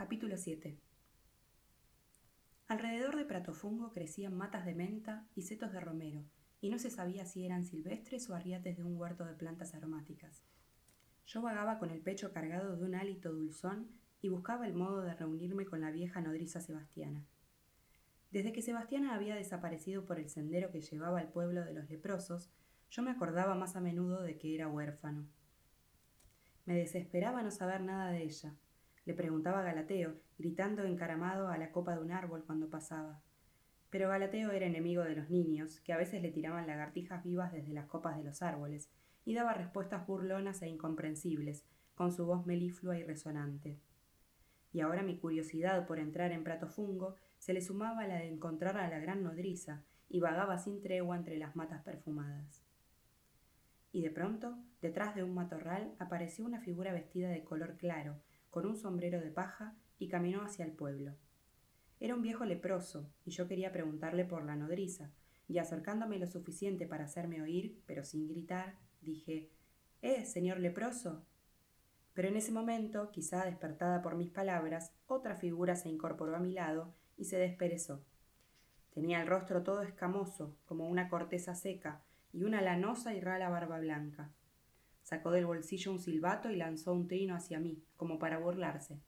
Capítulo 7 Alrededor de Pratofungo crecían matas de menta y setos de romero, y no se sabía si eran silvestres o arriates de un huerto de plantas aromáticas. Yo vagaba con el pecho cargado de un hálito dulzón y buscaba el modo de reunirme con la vieja nodriza Sebastiana. Desde que Sebastiana había desaparecido por el sendero que llevaba al pueblo de los leprosos, yo me acordaba más a menudo de que era huérfano. Me desesperaba no saber nada de ella. Le preguntaba Galateo, gritando encaramado a la copa de un árbol cuando pasaba. Pero Galateo era enemigo de los niños, que a veces le tiraban lagartijas vivas desde las copas de los árboles, y daba respuestas burlonas e incomprensibles, con su voz meliflua y resonante. Y ahora mi curiosidad por entrar en Pratofungo se le sumaba a la de encontrar a la gran nodriza, y vagaba sin tregua entre las matas perfumadas y de pronto, detrás de un matorral, apareció una figura vestida de color claro, con un sombrero de paja, y caminó hacia el pueblo. Era un viejo leproso, y yo quería preguntarle por la nodriza, y acercándome lo suficiente para hacerme oír, pero sin gritar, dije Eh, señor leproso. Pero en ese momento, quizá despertada por mis palabras, otra figura se incorporó a mi lado y se desperezó. Tenía el rostro todo escamoso, como una corteza seca, y una lanosa y rala barba blanca. Sacó del bolsillo un silbato y lanzó un trino hacia mí, como para burlarse.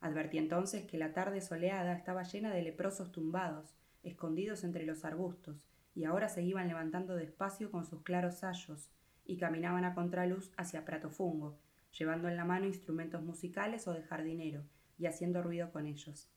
Advertí entonces que la tarde soleada estaba llena de leprosos tumbados, escondidos entre los arbustos, y ahora se iban levantando despacio con sus claros sayos, y caminaban a contraluz hacia Pratofungo, llevando en la mano instrumentos musicales o de jardinero, y haciendo ruido con ellos.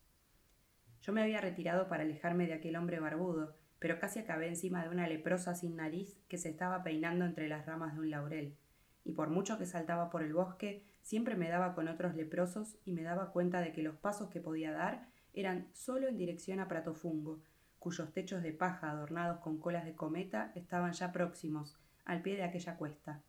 Yo me había retirado para alejarme de aquel hombre barbudo, pero casi acabé encima de una leprosa sin nariz que se estaba peinando entre las ramas de un laurel, y por mucho que saltaba por el bosque, siempre me daba con otros leprosos y me daba cuenta de que los pasos que podía dar eran solo en dirección a Pratofungo, cuyos techos de paja adornados con colas de cometa estaban ya próximos, al pie de aquella cuesta.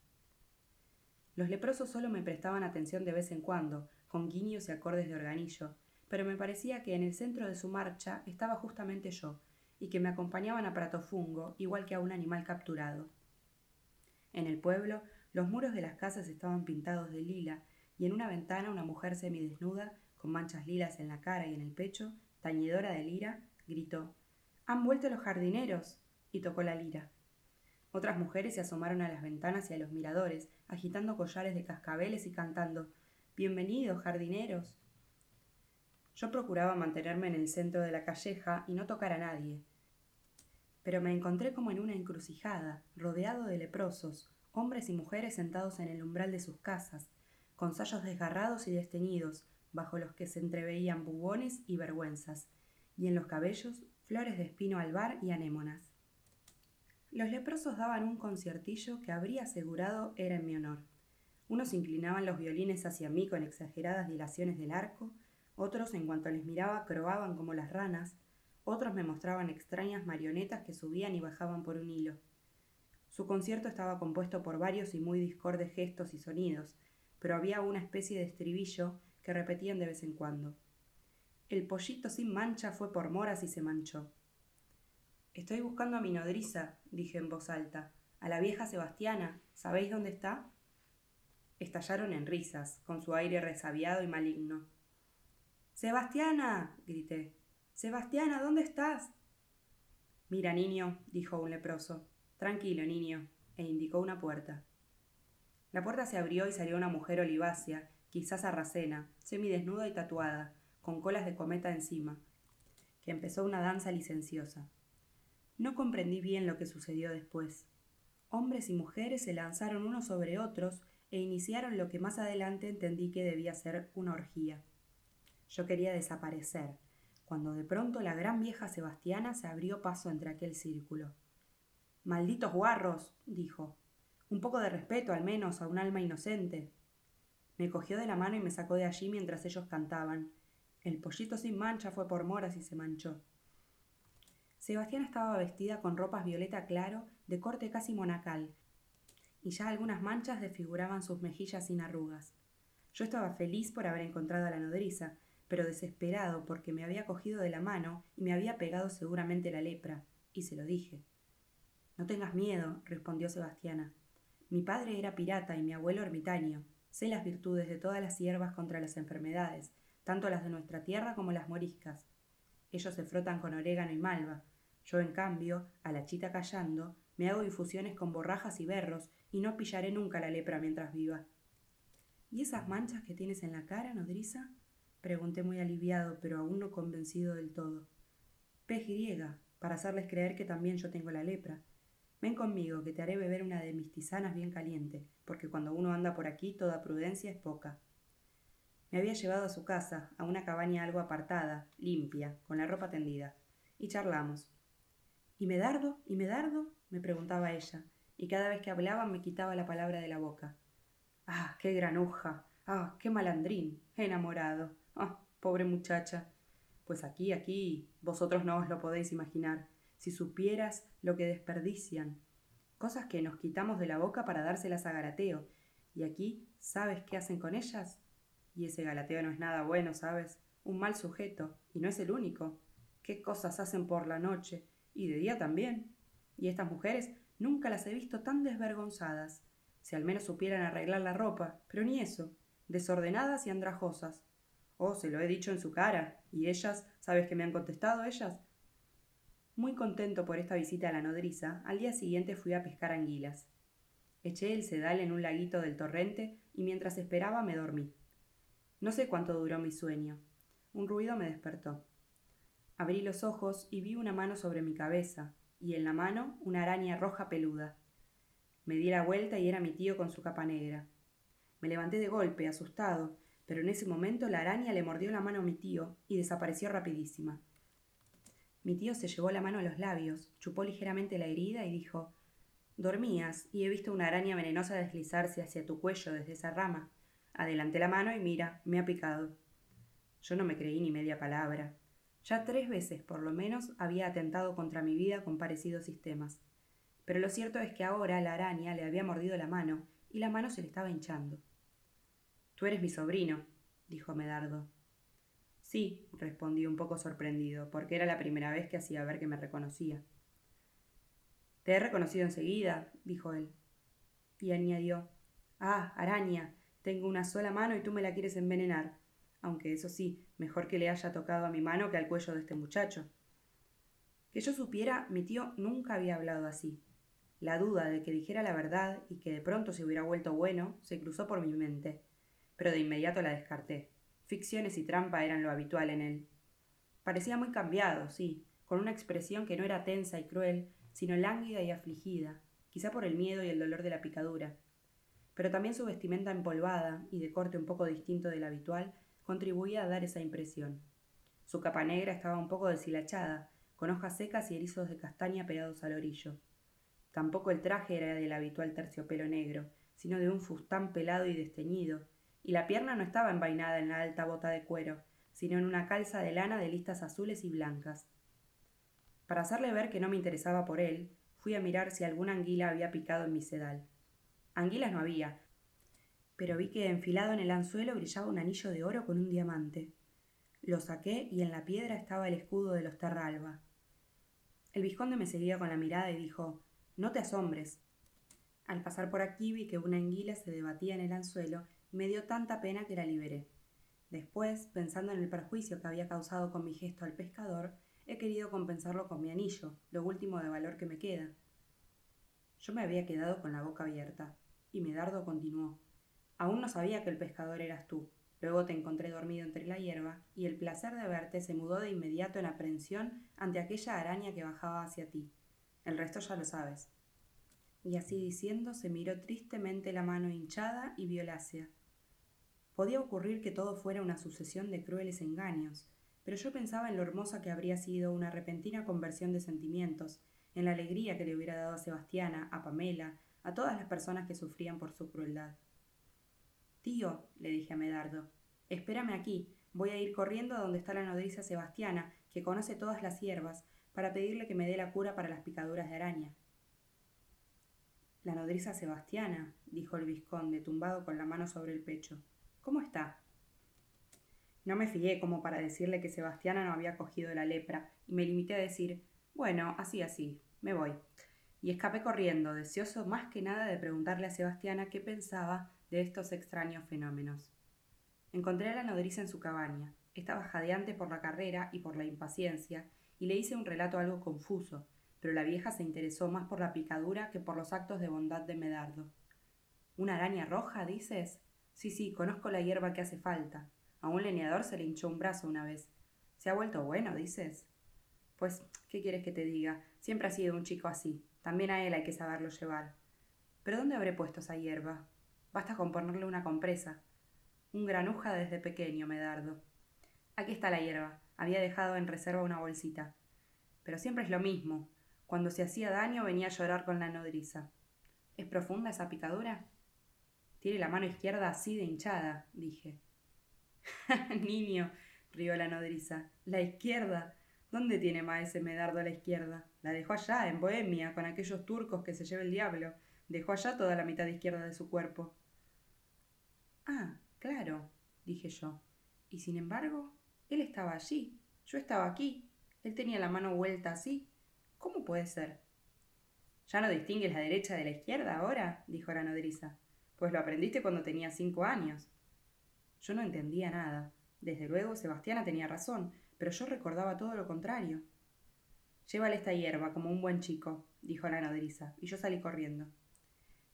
Los leprosos solo me prestaban atención de vez en cuando, con guiños y acordes de organillo, pero me parecía que en el centro de su marcha estaba justamente yo, y que me acompañaban a Pratofungo, igual que a un animal capturado. En el pueblo, los muros de las casas estaban pintados de lila, y en una ventana una mujer semidesnuda, con manchas lilas en la cara y en el pecho, tañidora de lira, gritó Han vuelto los jardineros. y tocó la lira. Otras mujeres se asomaron a las ventanas y a los miradores, agitando collares de cascabeles y cantando Bienvenidos, jardineros. Yo procuraba mantenerme en el centro de la calleja y no tocar a nadie, pero me encontré como en una encrucijada, rodeado de leprosos, hombres y mujeres sentados en el umbral de sus casas, con sayos desgarrados y desteñidos, bajo los que se entreveían bubones y vergüenzas, y en los cabellos flores de espino albar y anémonas. Los leprosos daban un conciertillo que habría asegurado era en mi honor. Unos inclinaban los violines hacia mí con exageradas dilaciones del arco, otros, en cuanto les miraba, croaban como las ranas, otros me mostraban extrañas marionetas que subían y bajaban por un hilo. Su concierto estaba compuesto por varios y muy discordes gestos y sonidos, pero había una especie de estribillo que repetían de vez en cuando. El pollito sin mancha fue por moras y se manchó. Estoy buscando a mi nodriza, dije en voz alta, a la vieja Sebastiana. ¿Sabéis dónde está? Estallaron en risas, con su aire resabiado y maligno. Sebastiana. grité. Sebastiana, ¿dónde estás? Mira, niño, dijo un leproso. Tranquilo, niño, e indicó una puerta. La puerta se abrió y salió una mujer olivácea, quizás arracena, semidesnuda y tatuada, con colas de cometa encima, que empezó una danza licenciosa. No comprendí bien lo que sucedió después. Hombres y mujeres se lanzaron unos sobre otros e iniciaron lo que más adelante entendí que debía ser una orgía. Yo quería desaparecer, cuando de pronto la gran vieja Sebastiana se abrió paso entre aquel círculo. Malditos guarros, dijo. Un poco de respeto, al menos, a un alma inocente. Me cogió de la mano y me sacó de allí mientras ellos cantaban. El pollito sin mancha fue por moras y se manchó. Sebastiana estaba vestida con ropas violeta claro, de corte casi monacal, y ya algunas manchas desfiguraban sus mejillas sin arrugas. Yo estaba feliz por haber encontrado a la nodriza, pero desesperado porque me había cogido de la mano y me había pegado seguramente la lepra, y se lo dije. No tengas miedo, respondió Sebastiana. Mi padre era pirata y mi abuelo ermitaño. Sé las virtudes de todas las hierbas contra las enfermedades, tanto las de nuestra tierra como las moriscas. Ellos se frotan con orégano y malva. Yo, en cambio, a la chita callando, me hago infusiones con borrajas y berros y no pillaré nunca la lepra mientras viva. ¿Y esas manchas que tienes en la cara, nodriza? Pregunté muy aliviado, pero aún no convencido del todo. Pez griega, para hacerles creer que también yo tengo la lepra. Ven conmigo, que te haré beber una de mis tisanas bien caliente, porque cuando uno anda por aquí toda prudencia es poca. Me había llevado a su casa, a una cabaña algo apartada, limpia, con la ropa tendida, y charlamos. ¿Y Medardo? ¿Y Medardo? me preguntaba ella, y cada vez que hablaba me quitaba la palabra de la boca. Ah, qué granuja. Ah, qué malandrín. Enamorado. Ah, pobre muchacha. Pues aquí, aquí, vosotros no os lo podéis imaginar. Si supieras lo que desperdician. Cosas que nos quitamos de la boca para dárselas a Galateo. Y aquí, ¿sabes qué hacen con ellas? Y ese Galateo no es nada bueno, ¿sabes? Un mal sujeto. Y no es el único. ¿Qué cosas hacen por la noche? Y de día también. Y estas mujeres nunca las he visto tan desvergonzadas. Si al menos supieran arreglar la ropa, pero ni eso. Desordenadas y andrajosas. Oh, se lo he dicho en su cara. ¿Y ellas? ¿Sabes qué me han contestado ellas? Muy contento por esta visita a la nodriza, al día siguiente fui a pescar anguilas. Eché el sedal en un laguito del torrente y mientras esperaba me dormí. No sé cuánto duró mi sueño. Un ruido me despertó. Abrí los ojos y vi una mano sobre mi cabeza, y en la mano una araña roja peluda. Me di la vuelta y era mi tío con su capa negra. Me levanté de golpe, asustado, pero en ese momento la araña le mordió la mano a mi tío y desapareció rapidísima. Mi tío se llevó la mano a los labios, chupó ligeramente la herida y dijo Dormías y he visto una araña venenosa deslizarse hacia tu cuello desde esa rama. Adelanté la mano y mira, me ha picado. Yo no me creí ni media palabra. Ya tres veces, por lo menos, había atentado contra mi vida con parecidos sistemas. Pero lo cierto es que ahora la araña le había mordido la mano y la mano se le estaba hinchando. Tú eres mi sobrino, dijo Medardo. Sí, respondí un poco sorprendido, porque era la primera vez que hacía ver que me reconocía. Te he reconocido enseguida, dijo él. Y añadió Ah, araña, tengo una sola mano y tú me la quieres envenenar. Aunque eso sí, mejor que le haya tocado a mi mano que al cuello de este muchacho. Que yo supiera, mi tío nunca había hablado así. La duda de que dijera la verdad y que de pronto se hubiera vuelto bueno se cruzó por mi mente, pero de inmediato la descarté. Ficciones y trampa eran lo habitual en él. Parecía muy cambiado, sí, con una expresión que no era tensa y cruel, sino lánguida y afligida, quizá por el miedo y el dolor de la picadura. Pero también su vestimenta empolvada y de corte un poco distinto del habitual contribuía a dar esa impresión. Su capa negra estaba un poco deshilachada, con hojas secas y erizos de castaña pegados al orillo. Tampoco el traje era del habitual terciopelo negro, sino de un fustán pelado y desteñido, y la pierna no estaba envainada en la alta bota de cuero, sino en una calza de lana de listas azules y blancas. Para hacerle ver que no me interesaba por él, fui a mirar si alguna anguila había picado en mi sedal. Anguilas no había, pero vi que enfilado en el anzuelo brillaba un anillo de oro con un diamante. Lo saqué y en la piedra estaba el escudo de los Terralba. El vizconde me seguía con la mirada y dijo no te asombres. Al pasar por aquí vi que una anguila se debatía en el anzuelo me dio tanta pena que la liberé. Después, pensando en el perjuicio que había causado con mi gesto al pescador, he querido compensarlo con mi anillo, lo último de valor que me queda. Yo me había quedado con la boca abierta, y Medardo continuó. Aún no sabía que el pescador eras tú. Luego te encontré dormido entre la hierba, y el placer de verte se mudó de inmediato en aprensión ante aquella araña que bajaba hacia ti. El resto ya lo sabes. Y así diciendo se miró tristemente la mano hinchada y violácea. Podía ocurrir que todo fuera una sucesión de crueles engaños, pero yo pensaba en lo hermosa que habría sido una repentina conversión de sentimientos, en la alegría que le hubiera dado a Sebastiana, a Pamela, a todas las personas que sufrían por su crueldad. Tío, le dije a Medardo, espérame aquí, voy a ir corriendo a donde está la nodriza Sebastiana, que conoce todas las hierbas, para pedirle que me dé la cura para las picaduras de araña. La nodriza Sebastiana, dijo el vizconde, tumbado con la mano sobre el pecho. ¿Cómo está? No me fié como para decirle que Sebastiana no había cogido la lepra, y me limité a decir bueno, así, así, me voy. Y escapé corriendo, deseoso más que nada de preguntarle a Sebastiana qué pensaba de estos extraños fenómenos. Encontré a la nodriza en su cabaña. Estaba jadeante por la carrera y por la impaciencia, y le hice un relato algo confuso, pero la vieja se interesó más por la picadura que por los actos de bondad de Medardo. ¿Una araña roja, dices? Sí, sí, conozco la hierba que hace falta. A un leñador se le hinchó un brazo una vez. ¿Se ha vuelto bueno, dices? Pues, ¿qué quieres que te diga? Siempre ha sido un chico así. También a él hay que saberlo llevar. ¿Pero dónde habré puesto esa hierba? Basta con ponerle una compresa. Un granuja desde pequeño, Medardo. Aquí está la hierba. Había dejado en reserva una bolsita. Pero siempre es lo mismo. Cuando se hacía daño venía a llorar con la nodriza. ¿Es profunda esa picadura? Tiene la mano izquierda así de hinchada, dije. Niño, rió la nodriza. La izquierda. ¿Dónde tiene maese Medardo la izquierda? La dejó allá, en Bohemia, con aquellos turcos que se lleva el diablo. Dejó allá toda la mitad izquierda de su cuerpo. Ah, claro, dije yo. Y sin embargo, él estaba allí. Yo estaba aquí. Él tenía la mano vuelta así. ¿Cómo puede ser? ¿Ya no distingues la derecha de la izquierda ahora? dijo la nodriza. Pues lo aprendiste cuando tenía cinco años. Yo no entendía nada. Desde luego, Sebastiana tenía razón, pero yo recordaba todo lo contrario. Llévale esta hierba como un buen chico, dijo la nodriza, y yo salí corriendo.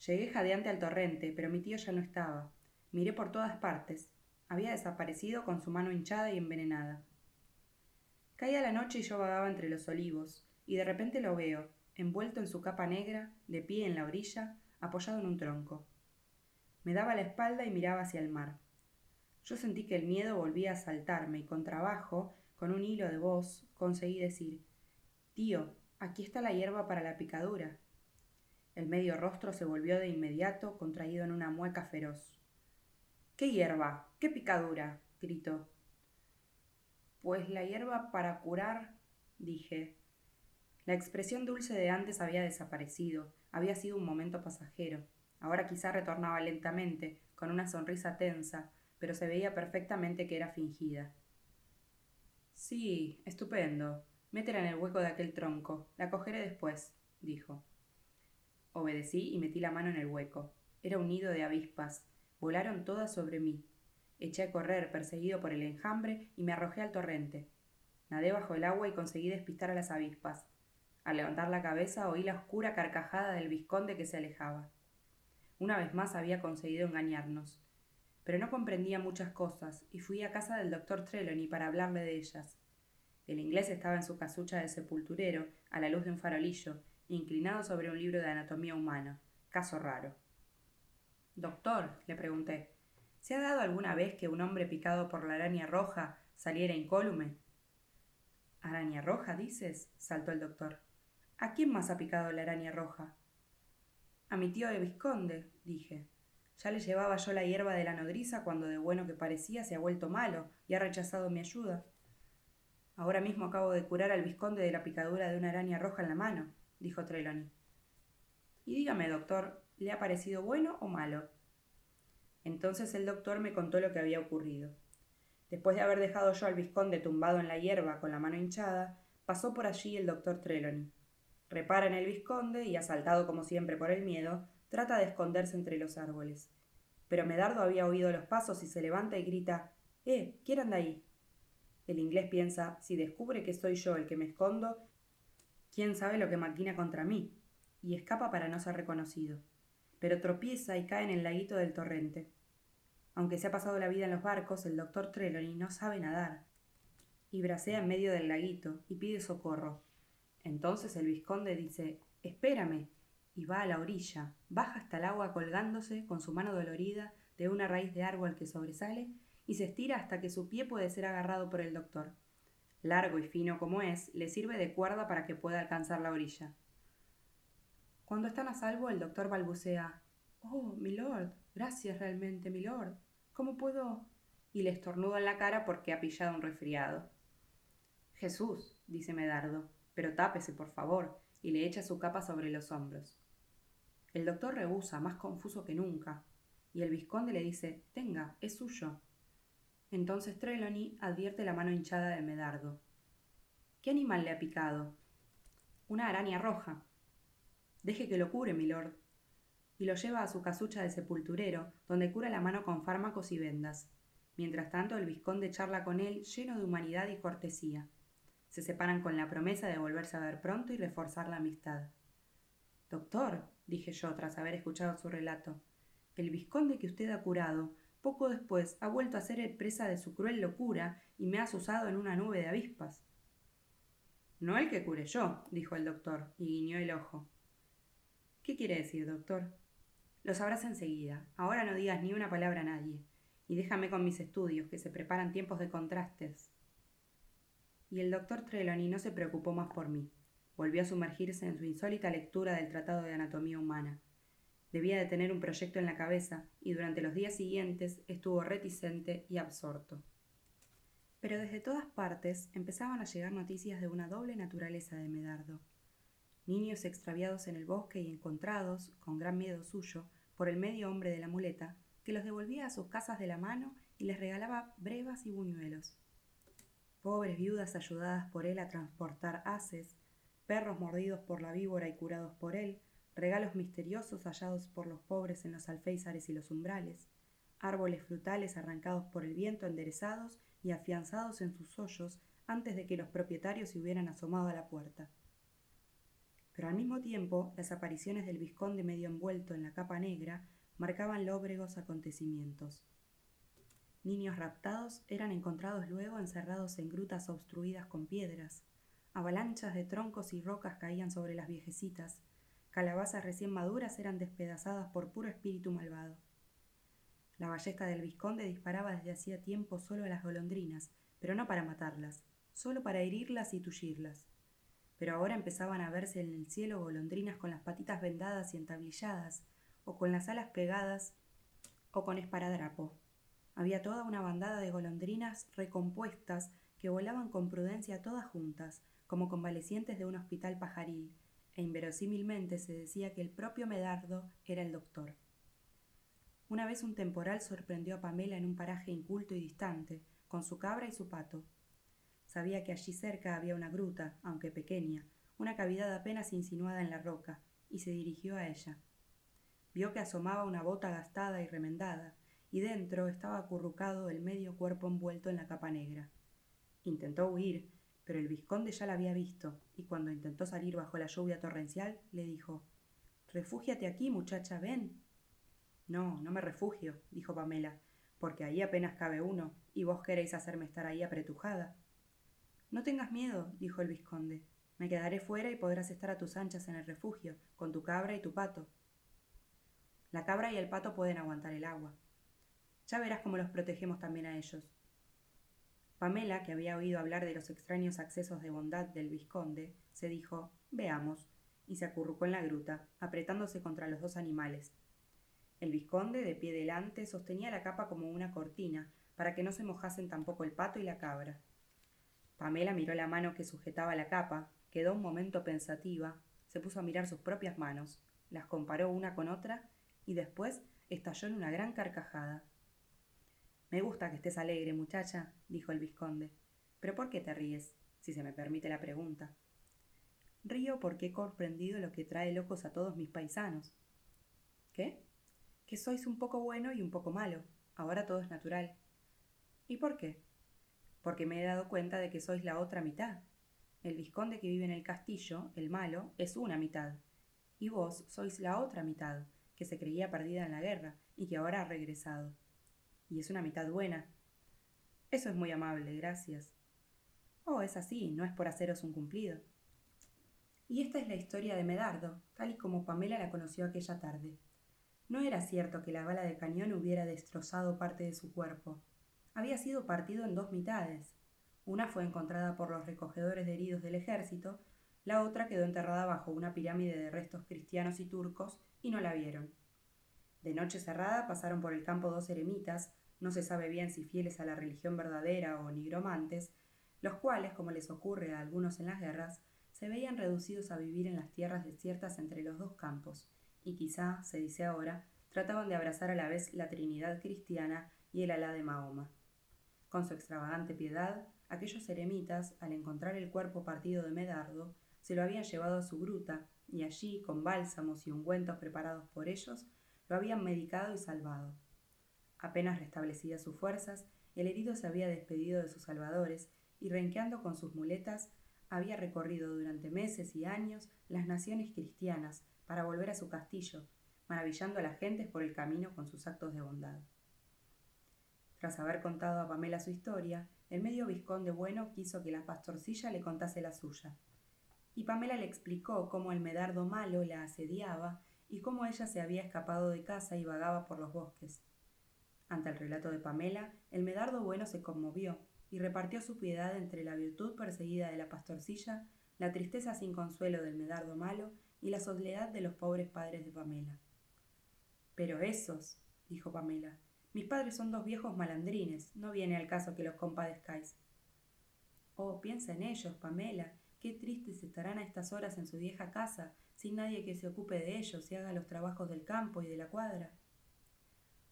Llegué jadeante al torrente, pero mi tío ya no estaba. Miré por todas partes. Había desaparecido con su mano hinchada y envenenada. Caía la noche y yo vagaba entre los olivos, y de repente lo veo, envuelto en su capa negra, de pie en la orilla, apoyado en un tronco. Me daba la espalda y miraba hacia el mar. Yo sentí que el miedo volvía a saltarme y con trabajo con un hilo de voz conseguí decir Tío, aquí está la hierba para la picadura. El medio rostro se volvió de inmediato contraído en una mueca feroz. ¿Qué hierba? ¿Qué picadura? gritó. Pues la hierba para curar, dije. La expresión dulce de antes había desaparecido, había sido un momento pasajero. Ahora quizá retornaba lentamente, con una sonrisa tensa, pero se veía perfectamente que era fingida. Sí, estupendo. Métela en el hueco de aquel tronco. La cogeré después, dijo. Obedecí y metí la mano en el hueco. Era un nido de avispas. Volaron todas sobre mí. Eché a correr, perseguido por el enjambre, y me arrojé al torrente. Nadé bajo el agua y conseguí despistar a las avispas. Al levantar la cabeza oí la oscura carcajada del vizconde que se alejaba. Una vez más había conseguido engañarnos pero no comprendía muchas cosas y fui a casa del doctor Trelawney para hablarle de ellas. El inglés estaba en su casucha de sepulturero, a la luz de un farolillo, inclinado sobre un libro de anatomía humana. Caso raro. Doctor, le pregunté, ¿se ha dado alguna vez que un hombre picado por la araña roja saliera incólume? ¿Araña roja, dices? saltó el doctor. ¿A quién más ha picado la araña roja? A mi tío de Visconde, dije. Ya le llevaba yo la hierba de la nodriza cuando de bueno que parecía se ha vuelto malo y ha rechazado mi ayuda. Ahora mismo acabo de curar al vizconde de la picadura de una araña roja en la mano, dijo Trelawney. Y dígame, doctor, ¿le ha parecido bueno o malo? Entonces el doctor me contó lo que había ocurrido. Después de haber dejado yo al vizconde tumbado en la hierba con la mano hinchada, pasó por allí el doctor Trelawney. Repara en el vizconde y, asaltado como siempre por el miedo, Trata de esconderse entre los árboles. Pero Medardo había oído los pasos y se levanta y grita Eh, ¿quién anda ahí? El inglés piensa si descubre que soy yo el que me escondo, quién sabe lo que maquina contra mí, y escapa para no ser reconocido. Pero tropieza y cae en el laguito del torrente. Aunque se ha pasado la vida en los barcos, el doctor Trelawney no sabe nadar. Y bracea en medio del laguito y pide socorro. Entonces el vizconde dice Espérame, y va a la orilla, baja hasta el agua colgándose con su mano dolorida de una raíz de árbol que sobresale y se estira hasta que su pie puede ser agarrado por el doctor. Largo y fino como es, le sirve de cuerda para que pueda alcanzar la orilla. Cuando están a salvo, el doctor balbucea Oh, milord, gracias realmente, milord. ¿Cómo puedo? y le estornuda en la cara porque ha pillado un resfriado. Jesús, dice Medardo, pero tápese, por favor, y le echa su capa sobre los hombros. El doctor rehúsa, más confuso que nunca, y el vizconde le dice Tenga, es suyo. Entonces Trelawney advierte la mano hinchada de Medardo. ¿Qué animal le ha picado? Una araña roja. Deje que lo cure, milord. Y lo lleva a su casucha de sepulturero, donde cura la mano con fármacos y vendas. Mientras tanto, el vizconde charla con él lleno de humanidad y cortesía. Se separan con la promesa de volverse a ver pronto y reforzar la amistad. Doctor, dije yo tras haber escuchado su relato, el vizconde que usted ha curado, poco después ha vuelto a ser presa de su cruel locura y me ha asusado en una nube de avispas. No el que cure yo, dijo el doctor, y guiñó el ojo. ¿Qué quiere decir, doctor? Lo sabrás enseguida. Ahora no digas ni una palabra a nadie y déjame con mis estudios, que se preparan tiempos de contrastes. Y el doctor Trelawney no se preocupó más por mí. Volvió a sumergirse en su insólita lectura del Tratado de Anatomía Humana. Debía de tener un proyecto en la cabeza, y durante los días siguientes estuvo reticente y absorto. Pero desde todas partes empezaban a llegar noticias de una doble naturaleza de Medardo. Niños extraviados en el bosque y encontrados, con gran miedo suyo, por el medio hombre de la muleta, que los devolvía a sus casas de la mano y les regalaba brevas y buñuelos. Pobres viudas ayudadas por él a transportar haces, perros mordidos por la víbora y curados por él, regalos misteriosos hallados por los pobres en los alféizares y los umbrales, árboles frutales arrancados por el viento enderezados y afianzados en sus hoyos antes de que los propietarios se hubieran asomado a la puerta. Pero al mismo tiempo, las apariciones del vizconde medio envuelto en la capa negra marcaban lóbregos acontecimientos. Niños raptados eran encontrados luego encerrados en grutas obstruidas con piedras, avalanchas de troncos y rocas caían sobre las viejecitas, calabazas recién maduras eran despedazadas por puro espíritu malvado. La ballesta del vizconde disparaba desde hacía tiempo solo a las golondrinas, pero no para matarlas, solo para herirlas y tullirlas. Pero ahora empezaban a verse en el cielo golondrinas con las patitas vendadas y entablilladas, o con las alas pegadas, o con esparadrapo. Había toda una bandada de golondrinas recompuestas que volaban con prudencia todas juntas, como convalecientes de un hospital pajaril, e inverosímilmente se decía que el propio Medardo era el doctor. Una vez un temporal sorprendió a Pamela en un paraje inculto y distante, con su cabra y su pato. Sabía que allí cerca había una gruta, aunque pequeña, una cavidad apenas insinuada en la roca, y se dirigió a ella vio que asomaba una bota gastada y remendada, y dentro estaba acurrucado el medio cuerpo envuelto en la capa negra. Intentó huir, pero el vizconde ya la había visto, y cuando intentó salir bajo la lluvia torrencial, le dijo Refúgiate aquí, muchacha, ven. No, no me refugio, dijo Pamela, porque ahí apenas cabe uno, y vos queréis hacerme estar ahí apretujada. No tengas miedo, dijo el vizconde. Me quedaré fuera y podrás estar a tus anchas en el refugio, con tu cabra y tu pato. La cabra y el pato pueden aguantar el agua. Ya verás cómo los protegemos también a ellos. Pamela, que había oído hablar de los extraños accesos de bondad del vizconde, se dijo Veamos, y se acurrucó en la gruta, apretándose contra los dos animales. El vizconde, de pie delante, sostenía la capa como una cortina, para que no se mojasen tampoco el pato y la cabra. Pamela miró la mano que sujetaba la capa, quedó un momento pensativa, se puso a mirar sus propias manos, las comparó una con otra y después estalló en una gran carcajada. Me gusta que estés alegre, muchacha, dijo el vizconde. Pero ¿por qué te ríes? si se me permite la pregunta. Río porque he comprendido lo que trae locos a todos mis paisanos. ¿Qué? Que sois un poco bueno y un poco malo. Ahora todo es natural. ¿Y por qué? Porque me he dado cuenta de que sois la otra mitad. El vizconde que vive en el castillo, el malo, es una mitad. Y vos sois la otra mitad, que se creía perdida en la guerra y que ahora ha regresado. Y es una mitad buena. Eso es muy amable, gracias. Oh, es así, no es por haceros un cumplido. Y esta es la historia de Medardo, tal y como Pamela la conoció aquella tarde. No era cierto que la bala de cañón hubiera destrozado parte de su cuerpo. Había sido partido en dos mitades. Una fue encontrada por los recogedores de heridos del ejército, la otra quedó enterrada bajo una pirámide de restos cristianos y turcos y no la vieron. De noche cerrada pasaron por el campo dos eremitas, no se sabe bien si fieles a la religión verdadera o nigromantes, los cuales, como les ocurre a algunos en las guerras, se veían reducidos a vivir en las tierras desiertas entre los dos campos, y quizá, se dice ahora, trataban de abrazar a la vez la Trinidad cristiana y el Alá de Mahoma. Con su extravagante piedad, aquellos eremitas, al encontrar el cuerpo partido de Medardo, se lo habían llevado a su gruta, y allí, con bálsamos y ungüentos preparados por ellos, lo habían medicado y salvado. Apenas restablecidas sus fuerzas, el herido se había despedido de sus salvadores y renqueando con sus muletas había recorrido durante meses y años las naciones cristianas para volver a su castillo, maravillando a las gentes por el camino con sus actos de bondad. Tras haber contado a Pamela su historia, el medio vizconde bueno quiso que la pastorcilla le contase la suya. Y Pamela le explicó cómo el medardo malo la asediaba y cómo ella se había escapado de casa y vagaba por los bosques. Ante el relato de Pamela, el medardo bueno se conmovió y repartió su piedad entre la virtud perseguida de la pastorcilla, la tristeza sin consuelo del medardo malo y la soledad de los pobres padres de Pamela. Pero esos, dijo Pamela, mis padres son dos viejos malandrines, no viene al caso que los compadezcáis. Oh, piensa en ellos, Pamela, qué tristes estarán a estas horas en su vieja casa, sin nadie que se ocupe de ellos y haga los trabajos del campo y de la cuadra.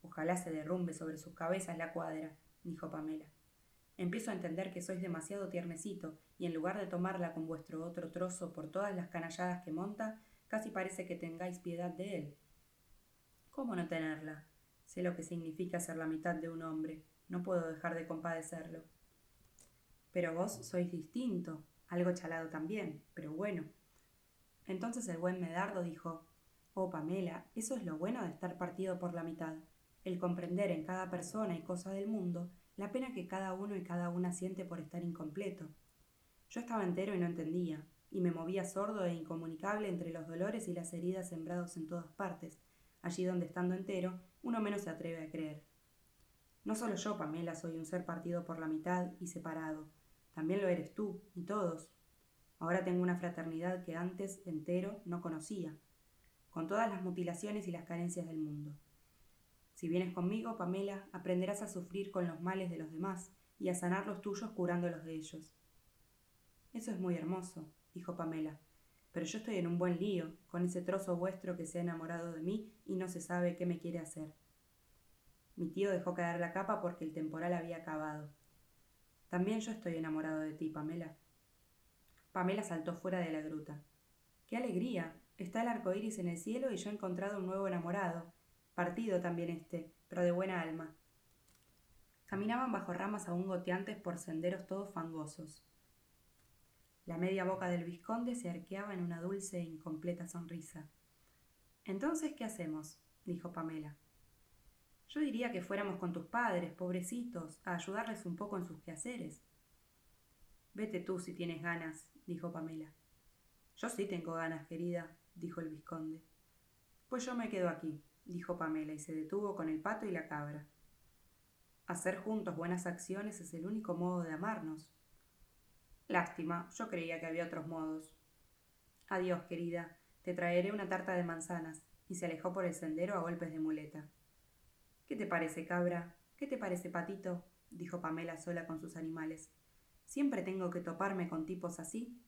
Ojalá se derrumbe sobre sus cabezas la cuadra, dijo Pamela. Empiezo a entender que sois demasiado tiernecito, y en lugar de tomarla con vuestro otro trozo por todas las canalladas que monta, casi parece que tengáis piedad de él. ¿Cómo no tenerla? Sé lo que significa ser la mitad de un hombre. No puedo dejar de compadecerlo. Pero vos sois distinto, algo chalado también, pero bueno. Entonces el buen Medardo dijo Oh, Pamela, eso es lo bueno de estar partido por la mitad, el comprender en cada persona y cosa del mundo la pena que cada uno y cada una siente por estar incompleto. Yo estaba entero y no entendía, y me movía sordo e incomunicable entre los dolores y las heridas sembrados en todas partes, allí donde estando entero uno menos se atreve a creer. No solo yo, Pamela, soy un ser partido por la mitad y separado, también lo eres tú, y todos. Ahora tengo una fraternidad que antes entero no conocía, con todas las mutilaciones y las carencias del mundo. Si vienes conmigo, Pamela, aprenderás a sufrir con los males de los demás y a sanar los tuyos curando los de ellos. Eso es muy hermoso, dijo Pamela, pero yo estoy en un buen lío con ese trozo vuestro que se ha enamorado de mí y no se sabe qué me quiere hacer. Mi tío dejó caer la capa porque el temporal había acabado. También yo estoy enamorado de ti, Pamela. Pamela saltó fuera de la gruta. ¡Qué alegría! Está el arco iris en el cielo y yo he encontrado un nuevo enamorado partido también este, pero de buena alma. Caminaban bajo ramas aún goteantes por senderos todos fangosos. La media boca del vizconde se arqueaba en una dulce e incompleta sonrisa. Entonces, ¿qué hacemos? dijo Pamela. Yo diría que fuéramos con tus padres, pobrecitos, a ayudarles un poco en sus quehaceres. Vete tú si tienes ganas, dijo Pamela. Yo sí tengo ganas, querida, dijo el vizconde. Pues yo me quedo aquí, dijo Pamela y se detuvo con el pato y la cabra. Hacer juntos buenas acciones es el único modo de amarnos. Lástima, yo creía que había otros modos. Adiós, querida, te traeré una tarta de manzanas, y se alejó por el sendero a golpes de muleta. ¿Qué te parece, cabra? ¿Qué te parece, patito? dijo Pamela sola con sus animales. ¿Siempre tengo que toparme con tipos así?